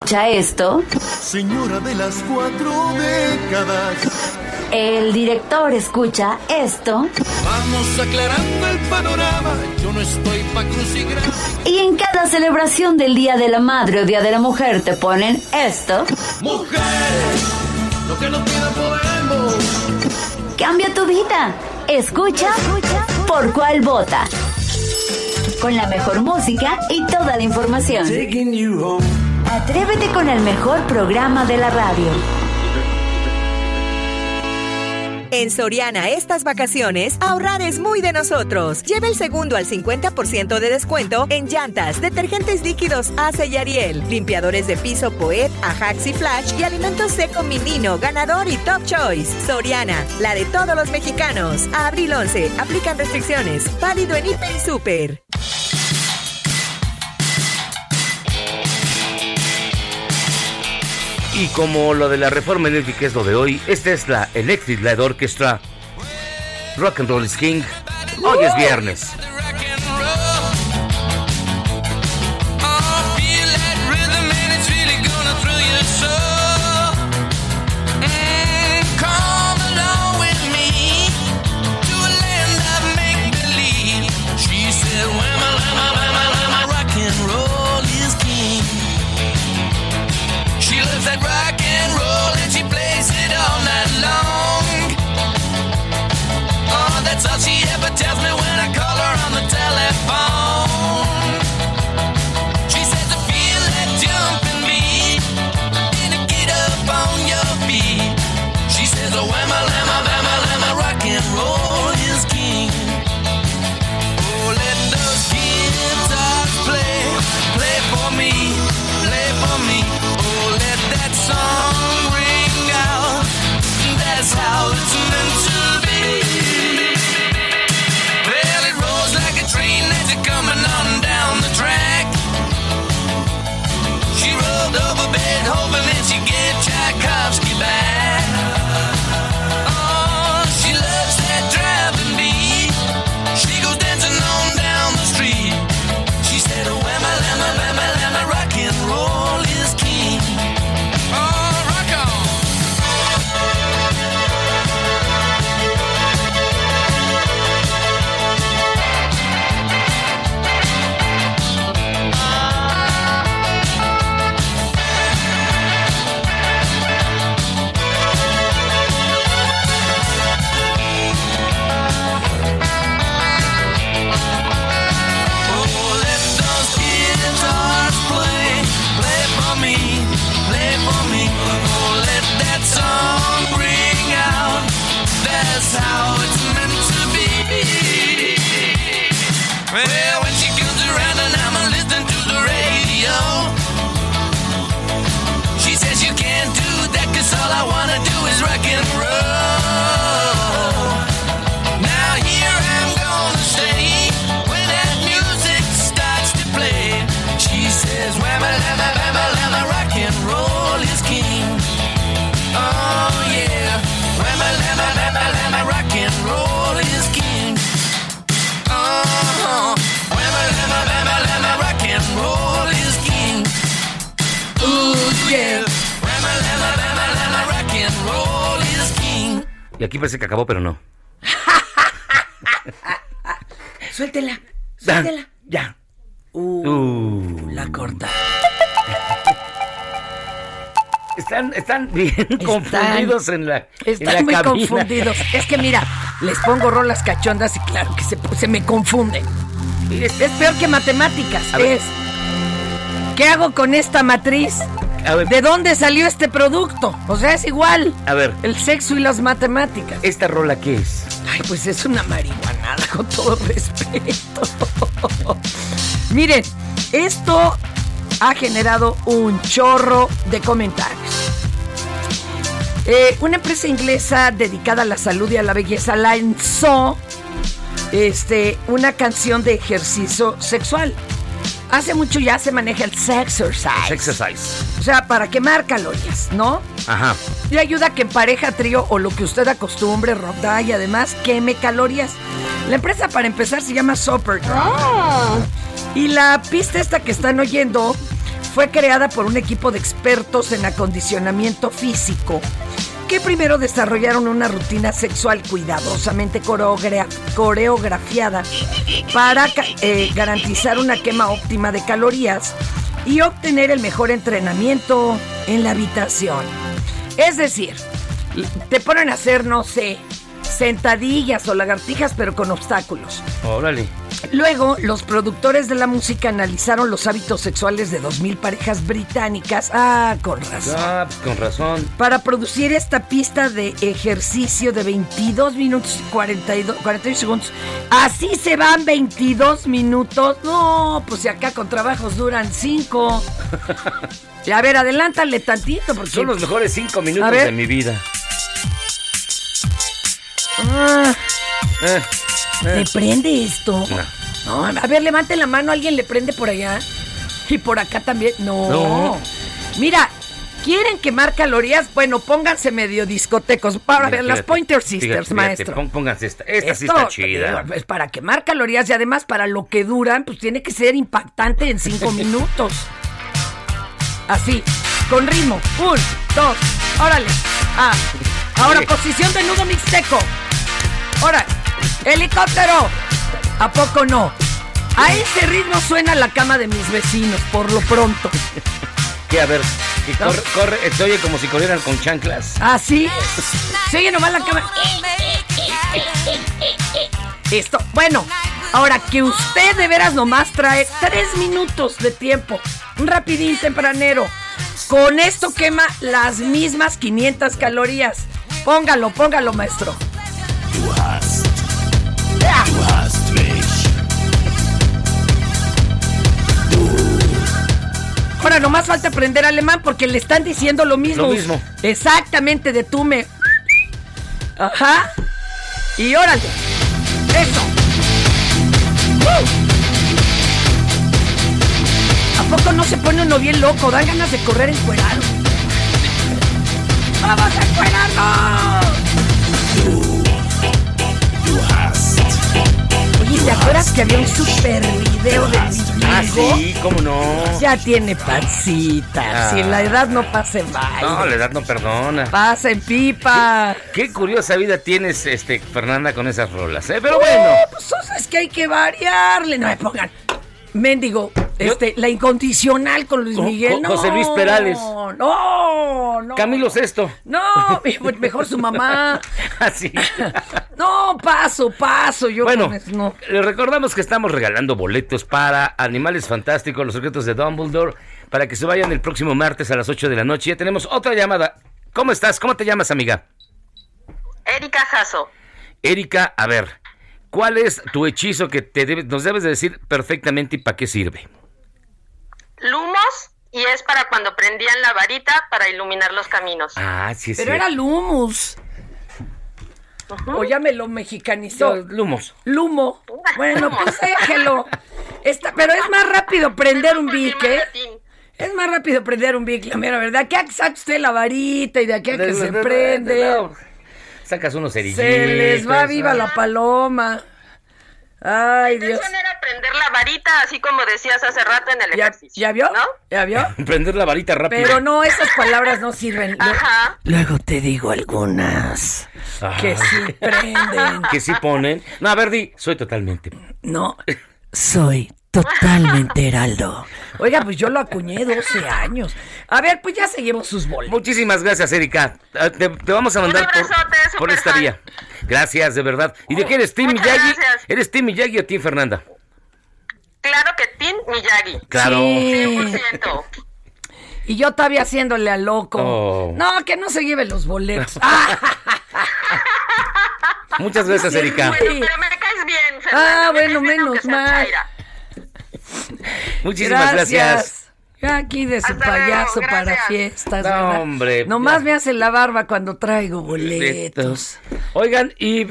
Speaker 3: ¿Escucha esto?
Speaker 11: Señora de las cuatro décadas.
Speaker 3: El director escucha esto.
Speaker 11: Vamos aclarando el panorama. Yo no estoy pa' crucigramas.
Speaker 3: Y en cada celebración del Día de la Madre o Día de la Mujer te ponen esto.
Speaker 11: Mujeres, lo que no tiene podemos.
Speaker 3: Cambia tu vida. Escucha por cuál vota. Con la mejor música y toda la información. Atrévete con el mejor programa de la radio.
Speaker 12: En Soriana estas vacaciones, ahorrar es muy de nosotros. Lleva el segundo al 50% de descuento en llantas, detergentes líquidos Ace y Ariel, limpiadores de piso Poet, Ajax y Flash y alimentos seco Minino, ganador y Top Choice. Soriana, la de todos los mexicanos. Abril 11, aplican restricciones. Válido en Hiper y Super.
Speaker 1: Y como lo de la reforma eléctrica es lo de hoy, esta es la Electric Light Orchestra. Rock and Roll is King. Hoy es viernes. Y aquí parece que acabó, pero no.
Speaker 2: Suéltela, <laughs> suéltela.
Speaker 1: Ya.
Speaker 2: Uh, la corta.
Speaker 1: Están, están bien confundidos en la, en la
Speaker 2: Están muy
Speaker 1: cabina.
Speaker 2: confundidos. Es que mira, les pongo rolas cachondas y claro que se, se me confunden. Es, es peor que matemáticas. Es. ¿Qué hago con esta matriz?
Speaker 1: A ver.
Speaker 2: ¿De dónde salió este producto? O sea, es igual.
Speaker 1: A ver,
Speaker 2: El sexo y las matemáticas.
Speaker 1: ¿esta rola qué es?
Speaker 2: Ay, pues es una marihuanada, con todo respeto. <laughs> Miren, esto ha generado un chorro de comentarios. Eh, una empresa inglesa dedicada a la salud y a la belleza lanzó este, una canción de ejercicio sexual. Hace mucho ya se maneja el sexercise.
Speaker 1: Exercise.
Speaker 2: O sea, para quemar calorías, ¿no?
Speaker 1: Ajá.
Speaker 2: Y ayuda a que en pareja, trío o lo que usted acostumbre, ronda y además queme calorías. La empresa para empezar se llama Soper. Y la pista esta que están oyendo fue creada por un equipo de expertos en acondicionamiento físico que primero desarrollaron una rutina sexual cuidadosamente coreogra- coreografiada para eh, garantizar una quema óptima de calorías y obtener el mejor entrenamiento en la habitación. Es decir, te ponen a hacer, no sé, sentadillas o lagartijas, pero con obstáculos.
Speaker 1: Órale.
Speaker 2: Luego, los productores de la música analizaron los hábitos sexuales de 2.000 parejas británicas. Ah, con razón.
Speaker 1: Ah, pues con razón.
Speaker 2: Para producir esta pista de ejercicio de 22 minutos y 42, 41 segundos. Así se van 22 minutos. No, pues si acá con trabajos duran 5. Y a ver, adelántale tantito porque...
Speaker 1: Son los mejores cinco minutos
Speaker 2: A ver.
Speaker 1: de mi vida.
Speaker 2: Ah,
Speaker 1: Eh,
Speaker 2: ¿Le prende esto?
Speaker 1: No.
Speaker 2: No, a ver, levante la mano, ¿alguien le prende por allá? Y por acá también. No.
Speaker 1: No.
Speaker 2: Mira, ¿quieren quemar calorías? Bueno, pónganse medio discotecos. Para
Speaker 1: Mira,
Speaker 2: ver, las Pointer Sisters,
Speaker 1: fíjate,
Speaker 2: maestro.
Speaker 1: pónganse esta. Esta sí está chida.
Speaker 2: eh, Es para quemar calorías y además para lo que duran, pues tiene que ser impactante en cinco <laughs> minutos. Así, con ritmo. Un, dos, órale. Ah, ahora posición de nudo mixteco. Ahora, helicóptero. ¿A poco no? A ese ritmo suena la cama de mis vecinos, por lo pronto.
Speaker 1: Que a ver, que corre, corre, se oye como si corrieran con chanclas.
Speaker 2: ¿Ah, sí? Se oye nomás la cama. Esto, bueno, ahora que usted de veras nomás trae tres minutos de tiempo, un rapidín tempranero, con esto quema las mismas 500 calorías. Póngalo, póngalo, maestro. Ahora nomás falta aprender alemán porque le están diciendo lo mismo.
Speaker 1: Lo mismo.
Speaker 2: Exactamente, de tú me. Ajá. Y órale. Eso. ¡Uh! ¿A poco no se pone uno bien loco? Dan ganas de correr encuerado. ¡Vamos a encuerarnos! ¿Te acuerdas que había un super video de
Speaker 1: Ah,
Speaker 2: Vigo?
Speaker 1: sí, cómo no.
Speaker 2: Ya tiene pancita.
Speaker 1: Ah.
Speaker 2: Si la edad no pasa en baile.
Speaker 1: No, la edad no perdona.
Speaker 2: Pasa en pipa.
Speaker 1: Qué curiosa vida tienes, este, Fernanda, con esas rolas, ¿eh? Pero bueno.
Speaker 2: Pues es que hay que variarle. No me pongan. Mendigo, este, la incondicional con Luis Miguel. No,
Speaker 1: José Luis Perales.
Speaker 2: No, no.
Speaker 1: Camilo Sesto.
Speaker 2: No, mejor su mamá. <laughs>
Speaker 1: Así.
Speaker 2: No, paso, paso. Yo
Speaker 1: Bueno,
Speaker 2: eso no.
Speaker 1: les recordamos que estamos regalando boletos para Animales Fantásticos, los secretos de Dumbledore, para que se vayan el próximo martes a las 8 de la noche. Ya tenemos otra llamada. ¿Cómo estás? ¿Cómo te llamas, amiga?
Speaker 13: Erika Jasso.
Speaker 1: Erika, a ver, ¿cuál es tu hechizo que te debe- nos debes de decir perfectamente y para qué sirve?
Speaker 13: Lumos y es para cuando prendían la varita para iluminar los caminos.
Speaker 1: Ah, sí, sí.
Speaker 2: Pero era Lumus. O ya me lo mexicanizó.
Speaker 1: Lumos.
Speaker 2: Lumo. <laughs> Bueno, pues déjelo. Está, pero es más rápido prender un bic, ¿eh? Es más rápido prender un bic, la mera verdad. Que saca usted la varita y de aquí a que se prende.
Speaker 1: Sacas unos cerillitos.
Speaker 2: Se les va viva la paloma. Ay,
Speaker 13: La
Speaker 2: Dios.
Speaker 13: era prender la varita, así como decías hace rato en el
Speaker 2: ¿Ya,
Speaker 13: ejercicio.
Speaker 2: ¿Ya vio?
Speaker 13: ¿No?
Speaker 2: ¿Ya vio? <laughs>
Speaker 1: Prender la varita rápido.
Speaker 2: Pero no, esas palabras no sirven. <laughs>
Speaker 13: Ajá.
Speaker 2: Luego te digo algunas que sí prenden. <laughs>
Speaker 1: Que sí ponen. No, a ver, di, soy totalmente.
Speaker 2: No, soy totalmente heraldo. Oiga, pues yo lo acuñé 12 años. A ver, pues ya seguimos sus boletos.
Speaker 1: Muchísimas gracias, Erika. Ah, Te, te vamos a mandar por, por esta vía. Gracias, de verdad. ¿Y de qué eres, Tim Miyagi?
Speaker 13: gracias.
Speaker 1: ¿Eres Tim Miyagi o Tim Fernanda?
Speaker 13: Claro que Tim Miyagi.
Speaker 1: Claro.
Speaker 2: Sí.
Speaker 13: 100%.
Speaker 2: Y yo todavía haciéndole a loco.
Speaker 1: Oh.
Speaker 2: No, que no se lleve los boletos. <laughs> <laughs>
Speaker 1: Muchas gracias,
Speaker 2: Sí,
Speaker 1: Erika.
Speaker 13: Pero me caes bien, Fernanda.
Speaker 2: ah
Speaker 13: me
Speaker 2: bueno, menos mal.
Speaker 1: Muchísimas gracias.
Speaker 2: Aquí de su
Speaker 13: Hasta luego,
Speaker 2: payaso para fiestas,
Speaker 1: No,
Speaker 2: ¿verdad?
Speaker 1: hombre,
Speaker 2: Nomás
Speaker 1: ya.
Speaker 2: me hace la barba cuando traigo boletos.
Speaker 1: Oigan, y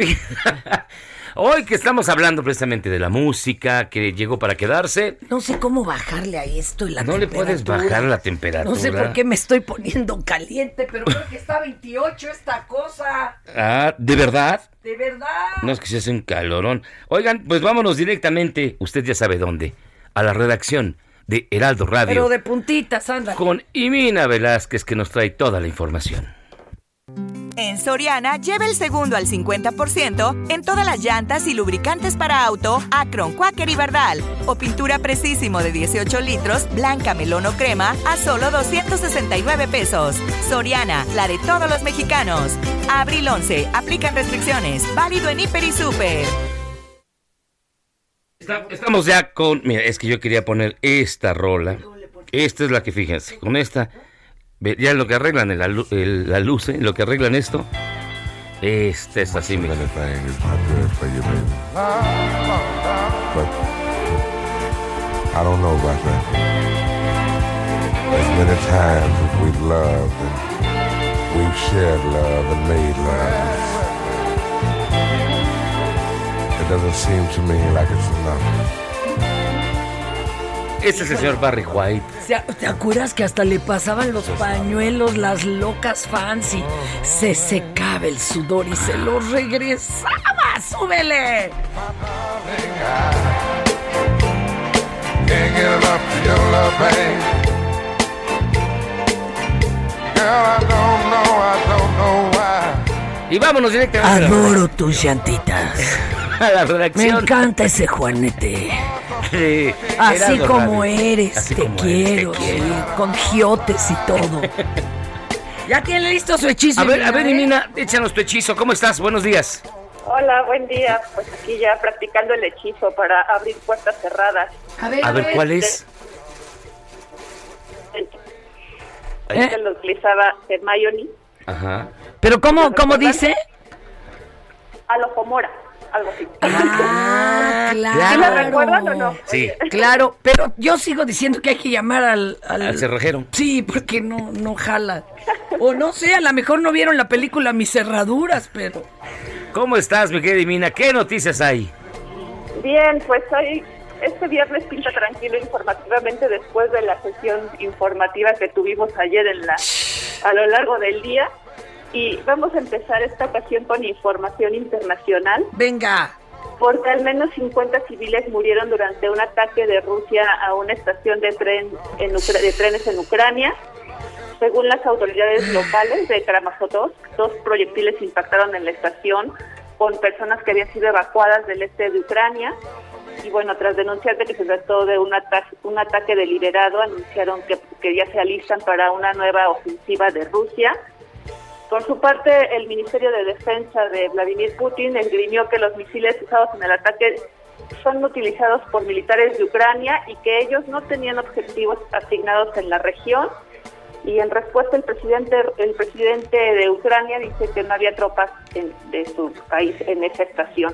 Speaker 1: <laughs> hoy que estamos hablando precisamente de la música que llegó para quedarse,
Speaker 2: No sé cómo bajarle a esto y la
Speaker 1: no le puedes
Speaker 2: temperatura.
Speaker 1: bajar la temperatura.
Speaker 2: No sé por qué me estoy poniendo caliente, pero creo que está a 28 esta cosa.
Speaker 1: Ah, ¿de verdad?
Speaker 2: De verdad.
Speaker 1: No es que se hace un calorón. Oigan, pues vámonos directamente, usted ya sabe dónde, a la redacción de Heraldo Radio
Speaker 2: Pero de puntitas, anda.
Speaker 1: con Imina Velázquez que nos trae toda la información.
Speaker 12: En Soriana, lleva el segundo al 50% en todas las llantas y lubricantes para auto, Acron, Quaker y Bardal. O pintura Precisimo de 18 litros, blanca, melón o crema, a solo 269 pesos. Soriana, la de todos los mexicanos. Abril 11, aplican restricciones. Válido en Hiper y Super.
Speaker 1: Está- Estamos ya con. Mira, es que yo quería poner esta rola. Esta es la que fíjense. Con esta. Ya lo que arreglan el- el- la luz, ¿eh? lo que arreglan esto. Esta es así, mira.
Speaker 14: I don't know about that. As many times as we've loved and we've shared love and made love, it doesn't seem to me like it's enough.
Speaker 1: Este es el señor Barry White.
Speaker 2: ¿Se- ¿Te acuerdas que hasta le pasaban los pañuelos, las locas fans y se secaba el sudor y se lo regresaba? ¡Súbele!
Speaker 14: Can't get enough of your love, babe. Girl, I don't know, I don't know why.
Speaker 1: Y vámonos directamente
Speaker 2: Adoro tus llantitas.
Speaker 1: A la
Speaker 2: Me
Speaker 1: redacción.
Speaker 2: encanta ese Juanete. Así como
Speaker 1: Radio.
Speaker 2: eres,
Speaker 1: Así
Speaker 2: te
Speaker 1: como eres,
Speaker 2: quiero,
Speaker 1: te quiero.
Speaker 2: sí, con giotes y todo. <laughs> ya tiene listo su hechizo.
Speaker 1: A ver, a
Speaker 2: Imina,
Speaker 1: ver,
Speaker 2: ¿eh?
Speaker 1: Imina, échanos tu hechizo. ¿Cómo estás? Buenos días.
Speaker 15: Hola, buen día. Pues aquí ya practicando el hechizo para abrir puertas cerradas.
Speaker 2: A ver,
Speaker 1: A ver, ¿cuál es?
Speaker 15: Que lo utilizaba Hermione
Speaker 1: Ajá.
Speaker 2: Pero ¿cómo, cómo dice?
Speaker 15: a lo algo así.
Speaker 2: Ah,
Speaker 15: ¿Sí
Speaker 2: claro.
Speaker 15: me recuerdan o no?
Speaker 1: Sí.
Speaker 2: Claro, pero yo sigo diciendo que hay que llamar al... al-
Speaker 1: Al cerrajero.
Speaker 2: Sí, porque no, no jala. O no sé, a lo mejor no vieron la película Mis Cerraduras, pero...
Speaker 1: ¿Cómo estás, mi querida Imina? ¿Qué noticias hay?
Speaker 15: Bien, pues hoy, este viernes pinta tranquilo informativamente después de la sesión informativa que tuvimos ayer en la, a lo largo del día. Y vamos a empezar esta ocasión con información internacional.
Speaker 2: Venga.
Speaker 15: Porque al menos 50 civiles murieron durante un ataque de Rusia a una estación de, tren en Ucra- de trenes en Ucrania. Según las autoridades locales de Kramatorsk, dos proyectiles impactaron en la estación con personas que habían sido evacuadas del este de Ucrania. Y bueno, tras denunciar de que se trató de un, ata- un ataque deliberado, anunciaron que, que ya se alistan para una nueva ofensiva de Rusia. Por su parte, el Ministerio de Defensa de Vladimir Putin esgrimió que los misiles usados en el ataque son utilizados por militares de Ucrania y que ellos no tenían objetivos asignados en la región. Y en respuesta, el presidente, el presidente de Ucrania dice que no había tropas en- de su país en esa estación.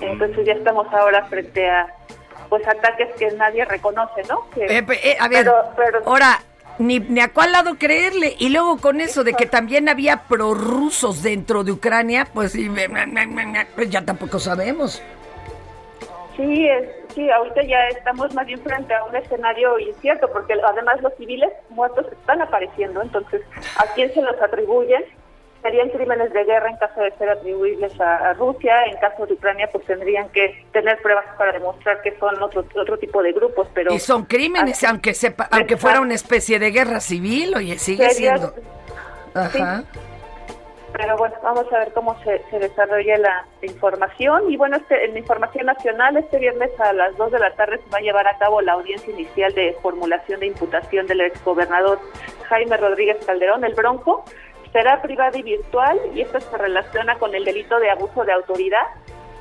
Speaker 15: Entonces ya estamos ahora frente a pues ataques que nadie reconoce, ¿no? Que-
Speaker 2: Eh, eh, a ver,
Speaker 15: pero- pero-
Speaker 2: ahora, ni, ni a cuál lado creerle. Y luego con eso de que también había prorrusos dentro de Ucrania, pues, y- pues ya tampoco sabemos.
Speaker 15: Sí, es- sí, ahorita ya estamos más bien frente a un escenario incierto, porque además los civiles muertos están apareciendo, entonces, ¿a quién se los atribuyen? Serían crímenes de guerra en caso de ser atribuibles a, a Rusia, en caso de Ucrania pues tendrían que tener pruebas para demostrar que son otro otro tipo de grupos, pero
Speaker 2: Y son crímenes, aunque sepa, aunque fuera una especie de guerra civil, oye, sigue
Speaker 15: Sería-
Speaker 2: siendo. Ajá.
Speaker 15: Pero bueno, vamos a ver cómo se, se desarrolla la información. Y bueno, este, en información nacional, este viernes a las 2 de la tarde se va a llevar a cabo la audiencia inicial de formulación de imputación del exgobernador Jaime Rodríguez Calderón, el Bronco. Será privada y virtual y esto se relaciona con el delito de abuso de autoridad.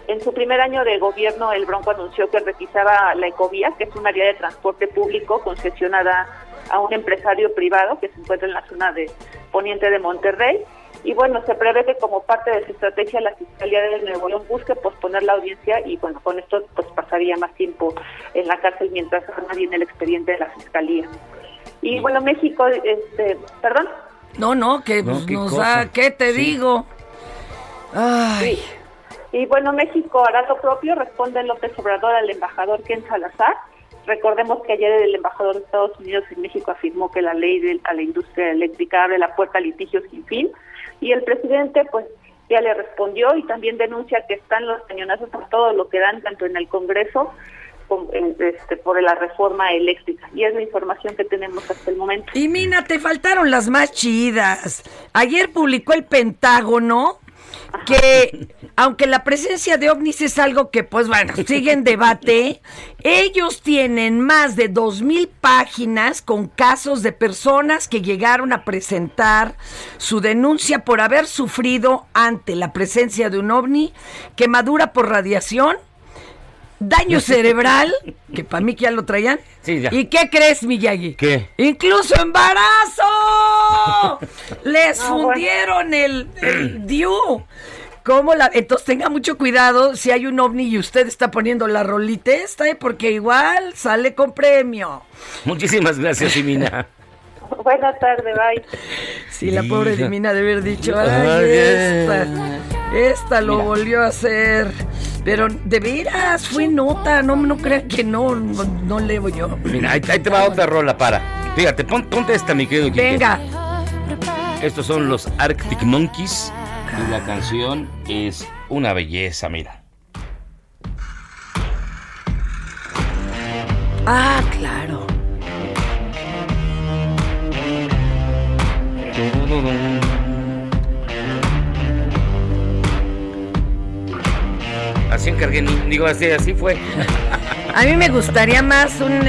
Speaker 15: En su primer año de gobierno, el Bronco anunció que requisaba la Ecovía, que es un área de transporte público concesionada a un empresario privado que se encuentra en la zona de poniente de Monterrey. Y bueno, se prevé que como parte de su estrategia la Fiscalía de Nuevo León busque posponer la audiencia y bueno, con esto pues pasaría más tiempo en la cárcel mientras arma bien el expediente de la Fiscalía. Y bueno, México, este, perdón.
Speaker 2: No, no, que
Speaker 15: No,
Speaker 2: pues,
Speaker 15: qué
Speaker 2: nos
Speaker 15: cosa.
Speaker 2: da, ¿qué te
Speaker 15: Sí.
Speaker 2: digo? Ay.
Speaker 15: Y bueno, México hará lo propio, responde López Obrador al embajador Ken Salazar. Recordemos que ayer el embajador de Estados Unidos en México afirmó que la ley de, a la industria eléctrica abre la puerta a litigios sin fin. Y el presidente, pues, ya le respondió y también denuncia que están los cañonazos por todo lo que dan, tanto en el Congreso como en- este, por la reforma eléctrica. Y es la información que tenemos hasta el momento.
Speaker 2: Y Mina, te faltaron las más chidas. Ayer publicó el Pentágono que, aunque la presencia de ovnis es algo que, pues bueno, sigue en debate, ellos tienen más de dos mil páginas con casos de personas que llegaron a presentar su denuncia por haber sufrido ante la presencia de un ovni quemadura por radiación daño cerebral, que para mí que ya lo traían.
Speaker 1: Sí, ya.
Speaker 2: ¿Y qué crees, Miyagi?
Speaker 1: ¿Qué?
Speaker 2: Incluso embarazo. <laughs> Les
Speaker 15: bueno.
Speaker 2: fundieron el, el DIU. ¿Cómo la? Entonces tenga mucho cuidado si hay un ovni y usted está poniendo la rolita esta, ¿eh? porque igual sale con premio.
Speaker 1: Muchísimas gracias, Simina. <laughs>
Speaker 15: Buenas tardes, bye.
Speaker 2: Sí, la pobre. Dimina de haber dicho,
Speaker 1: Ay,
Speaker 2: ay, esta, esta lo
Speaker 1: Mira.
Speaker 2: volvió a hacer. Pero de veras, fue nota, no, no crean que no, no, no leo yo.
Speaker 1: Mira, ahí, ahí te va otra rola para. Fíjate, pon- ponte esta, mi querido Quique.
Speaker 2: Venga.
Speaker 1: Estos son los Arctic Monkeys y la canción es una belleza, mira.
Speaker 2: Ah, claro.
Speaker 1: Así encargué, digo así, así fue.
Speaker 2: A mí me gustaría más un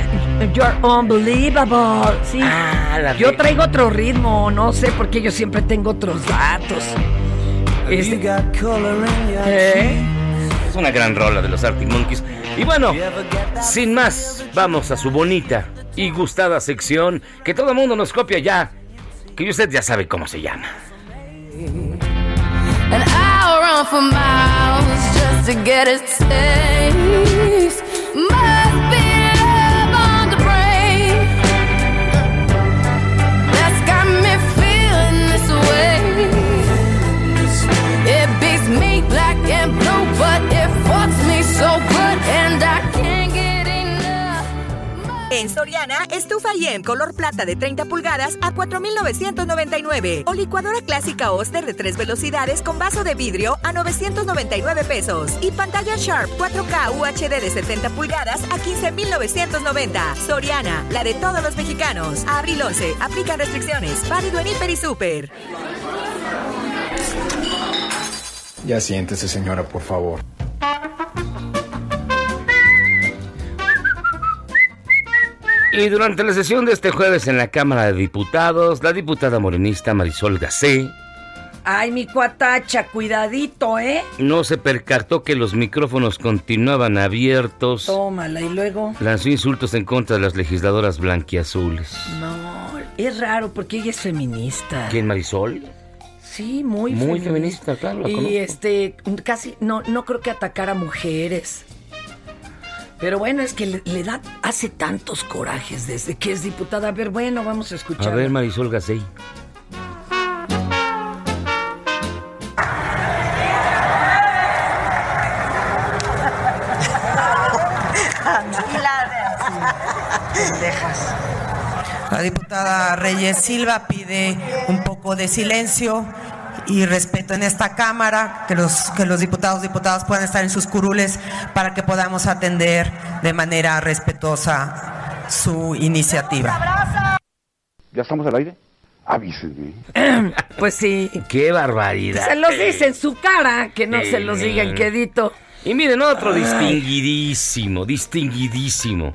Speaker 2: You're Unbelievable. Sí.
Speaker 1: Ah, la
Speaker 2: yo traigo otro ritmo, no sé por qué yo siempre tengo otros datos. Este- ¿Eh?
Speaker 1: Es una gran rola de los Arctic Monkeys. Y bueno, sin más, vamos a su bonita y gustada sección que todo el mundo nos copia ya. Que usted ya sabe cómo se llama.
Speaker 12: En Soriana, estufa IEM color plata de 30 pulgadas a 4,999. O licuadora clásica Oster de 3 velocidades con vaso de vidrio a 999 pesos. Y pantalla Sharp 4K UHD de 70 pulgadas a 15,990. Soriana, la de todos los mexicanos. Abril 11, aplican restricciones. Válido en Hiper y Super.
Speaker 16: Ya siéntese, señora, por favor.
Speaker 1: Y durante la sesión de este jueves en la Cámara de Diputados, la diputada morenista Marisol Gacé
Speaker 2: Ay, mi cuatacha, cuidadito, ¿eh?
Speaker 1: no se percató que los micrófonos continuaban abiertos.
Speaker 2: Tómala, y luego.
Speaker 1: Lanzó insultos en contra de las legisladoras blanquiazules.
Speaker 2: No, es raro porque ella es feminista.
Speaker 1: ¿Quién, Marisol?
Speaker 2: Sí, muy,
Speaker 1: Muy feminista, claro, la
Speaker 2: y
Speaker 1: conozco.
Speaker 2: este, casi, no, no creo que atacar a mujeres. Pero bueno, es que le, le da, hace tantos corajes desde que es diputada. A ver, bueno, vamos a escuchar.
Speaker 1: A ver, Marisol.
Speaker 17: Pendejas. La diputada Reyes Silva pide un poco de silencio y respeto en esta Cámara, que los, que los diputados y diputadas puedan estar en sus curules para que podamos atender de manera respetuosa su iniciativa.
Speaker 14: ¿Ya estamos al aire? Avísenme. <clears throat>
Speaker 2: Pues sí.
Speaker 1: ¡Qué barbaridad!
Speaker 2: Se los dice en su cara, que no se los diga en quedito.
Speaker 1: Y miren, otro
Speaker 2: Ay.
Speaker 1: distinguidísimo, distinguidísimo.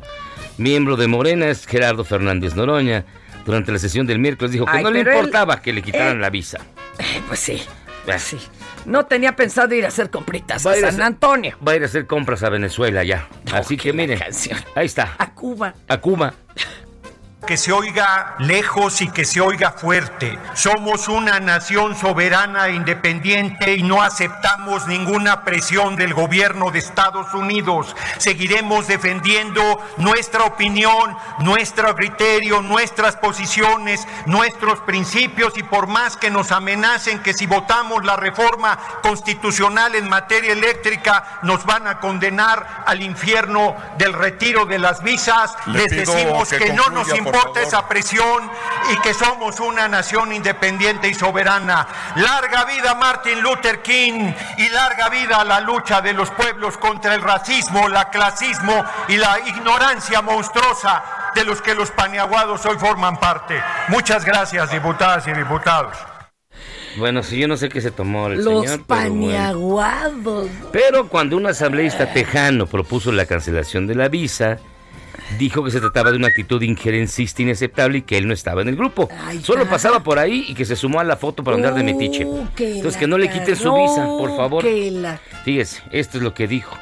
Speaker 1: Miembro de Morena es Gerardo Fernández Noroña. Durante la sesión del miércoles dijo que
Speaker 2: Ay,
Speaker 1: no le
Speaker 2: él-
Speaker 1: importaba que le quitaran
Speaker 2: él-
Speaker 1: la visa. <laughs>
Speaker 2: Pues sí.
Speaker 1: Sí.
Speaker 2: No tenía pensado ir a hacer compritas
Speaker 1: Va
Speaker 2: a
Speaker 1: a ir a
Speaker 2: San Antonio,
Speaker 1: Va a ir a hacer compras a Venezuela ya. Así que miren, ahí está,
Speaker 2: a Cuba.
Speaker 1: a Cuba.
Speaker 18: Que se oiga lejos y que se oiga fuerte. Somos una nación soberana e independiente y no aceptamos ninguna presión del gobierno de Estados Unidos. Seguiremos defendiendo nuestra opinión, nuestro criterio, nuestras posiciones, nuestros principios y por más que nos amenacen que si votamos la reforma constitucional en materia eléctrica nos van a condenar al infierno del retiro de las visas,
Speaker 14: Le
Speaker 18: les decimos
Speaker 14: que
Speaker 18: que, no nos importa
Speaker 14: favor.
Speaker 18: esa presión y que somos una nación independiente y soberana. Larga vida Martin Luther King y larga vida a la lucha de los pueblos contra el racismo, la clasismo y la ignorancia monstruosa de los que los paniaguados hoy forman parte. Muchas gracias, diputadas y diputados.
Speaker 1: Bueno, si yo no sé qué se tomó el
Speaker 2: Los
Speaker 1: señor, pero bueno.
Speaker 2: paniaguados.
Speaker 1: Pero cuando un asambleísta tejano propuso la cancelación de la visa, dijo que se trataba de una actitud injerencista inaceptable y que él no estaba en el grupo. Solo pasaba por ahí y que se sumó a la foto para andar de metiche.
Speaker 2: Uh, que
Speaker 1: Entonces que no le quiten su visa, por favor.
Speaker 2: la-
Speaker 1: Fíjese, esto es lo que dijo.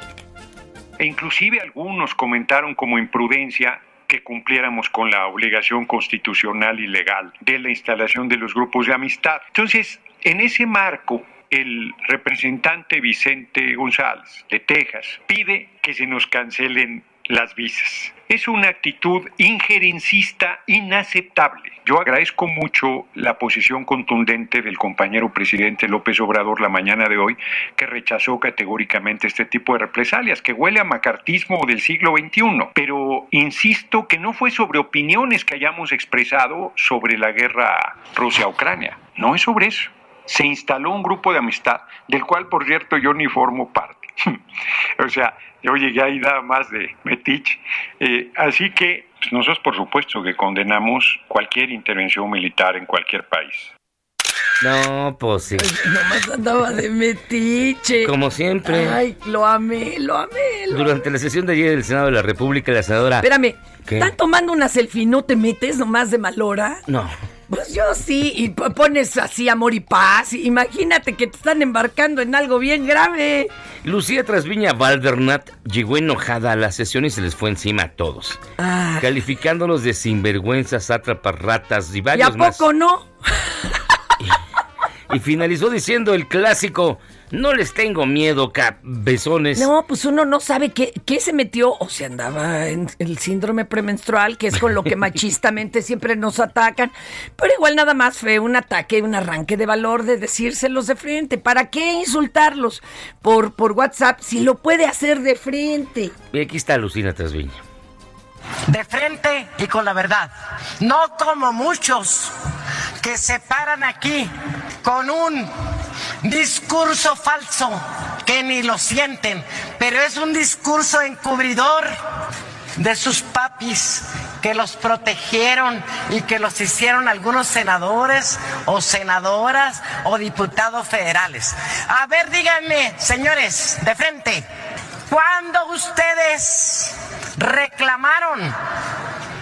Speaker 18: E inclusive algunos comentaron como imprudencia que cumpliéramos con la obligación constitucional y legal de la instalación de los grupos de amistad. Entonces, en ese marco, el representante Vicente González de Texas pide que se nos cancelen las visas. Es una actitud injerencista inaceptable. Yo agradezco mucho la posición contundente del compañero presidente López Obrador la mañana de hoy, que rechazó categóricamente este tipo de represalias, que huele a macartismo del siglo XXI. Pero insisto que no fue sobre opiniones que hayamos expresado sobre la guerra Rusia-Ucrania. No es sobre eso. Se instaló un grupo de amistad, del cual, por cierto, yo ni formo parte. <laughs> o sea, yo llegué ahí nada más de metiche. Eh, así que pues, nosotros, por supuesto, que condenamos cualquier intervención militar en cualquier país.
Speaker 1: No, pues sí.
Speaker 2: Nomás andaba de metiche.
Speaker 1: Como siempre.
Speaker 2: Ay, lo amé, lo amé. lo-
Speaker 1: Durante la sesión de ayer del Senado de la República, la senadora...
Speaker 2: Espérame,
Speaker 1: ¿Qué?
Speaker 2: ¿están tomando una selfie? ¿No te metes nomás de mal hora?
Speaker 1: No.
Speaker 2: Pues yo sí, y pones así amor y paz. Imagínate que te están embarcando en algo bien grave.
Speaker 1: Lucía Trasviña Valdernat llegó enojada a la sesión y se les fue encima a todos.
Speaker 2: Ah.
Speaker 1: Calificándolos de sinvergüenzas, sátrapas, ratas y
Speaker 2: ¿Y a
Speaker 1: varios más.
Speaker 2: poco no? <laughs>
Speaker 1: Y finalizó diciendo el clásico, no les tengo miedo, cabezones.
Speaker 2: No, pues uno no sabe qué, qué se metió o se andaba en el síndrome premenstrual, que es con lo que <laughs> machistamente siempre nos atacan. Pero igual nada más fue un ataque, un arranque de valor de decírselos de frente. ¿Para qué insultarlos por, por WhatsApp si lo puede hacer de frente?
Speaker 1: Y aquí está Lucina Trasviña.
Speaker 19: De frente y con la verdad. No como muchos que se paran aquí con un discurso falso que ni lo sienten, pero es un discurso encubridor de sus papis que los protegieron y que los hicieron algunos senadores o senadoras o diputados federales. A ver, díganme, señores, de frente, ¿cuándo ustedes reclamaron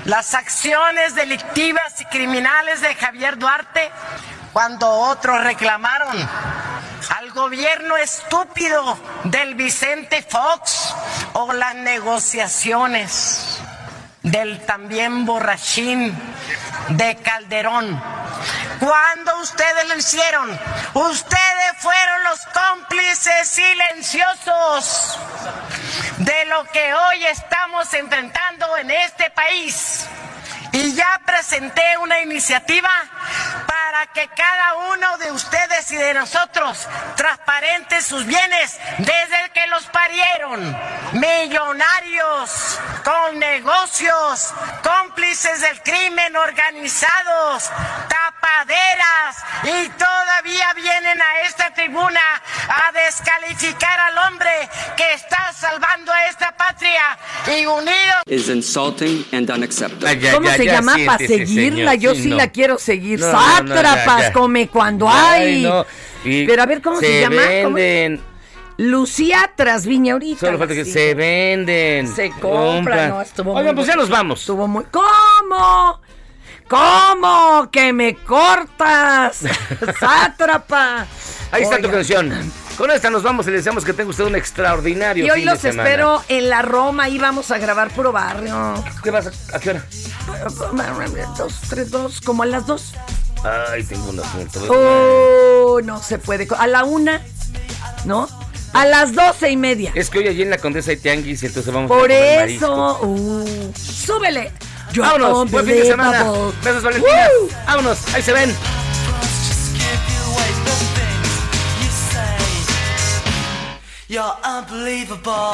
Speaker 19: las acciones delictivas y criminales de Javier Duarte cuando otros reclamaron al gobierno estúpido del Vicente Fox o las negociaciones del también borrachín de Calderón. ¿Cuándo ustedes lo hicieron? Ustedes fueron los cómplices silenciosos de lo que hoy estamos enfrentando en este país. Y ya presenté una iniciativa para que cada uno de ustedes y de nosotros transparente sus bienes desde el que los parieron. Millonarios con negocios, cómplices del crimen organizados, maderas y todavía vienen a esta tribuna a descalificar al hombre que está salvando a esta patria y unidos.
Speaker 20: is insulting and unacceptable.
Speaker 2: ¿Cómo se llama? Para seguirla, yo sí, la quiero seguir.
Speaker 1: No,
Speaker 2: Sátrapas,
Speaker 1: ya, ya.
Speaker 2: come cuando
Speaker 1: Ay,
Speaker 2: hay. Pero a ver, ¿cómo se, llama? ¿Cómo?
Speaker 1: venden.
Speaker 2: Lucía Trasviña ahorita.
Speaker 1: Solo falta que
Speaker 2: sí.
Speaker 1: se venden.
Speaker 2: Se compra, no, estuvo
Speaker 1: Oigan,
Speaker 2: muy
Speaker 1: pues ya nos vamos.
Speaker 2: Estuvo muy. ¿Cómo? ¿Cómo? ¡Que me cortas! <laughs> ¡Sátrapa!
Speaker 1: Ahí está tu canción. Con esta nos vamos y deseamos que tenga usted un extraordinario
Speaker 2: Y hoy
Speaker 1: fin de
Speaker 2: los
Speaker 1: semana.
Speaker 2: espero en la Roma. Ahí vamos a grabar puro barrio.
Speaker 1: ¿Qué vas a, a qué hora?
Speaker 2: Dos, tres, dos, como a las dos.
Speaker 1: Ay, tengo un asunto.
Speaker 2: Oh, no se puede. A la una, ¿no? A las doce y media.
Speaker 1: Es que hoy allí en la Condesa hay tianguis y entonces vamos
Speaker 2: Por
Speaker 1: a comer
Speaker 2: eso. Uh, súbele. Yo
Speaker 1: Vámonos, buen fin de semana. Besos, Valentina.
Speaker 2: Woo.
Speaker 1: Vámonos, ahí se ven.
Speaker 7: You're unbelievable.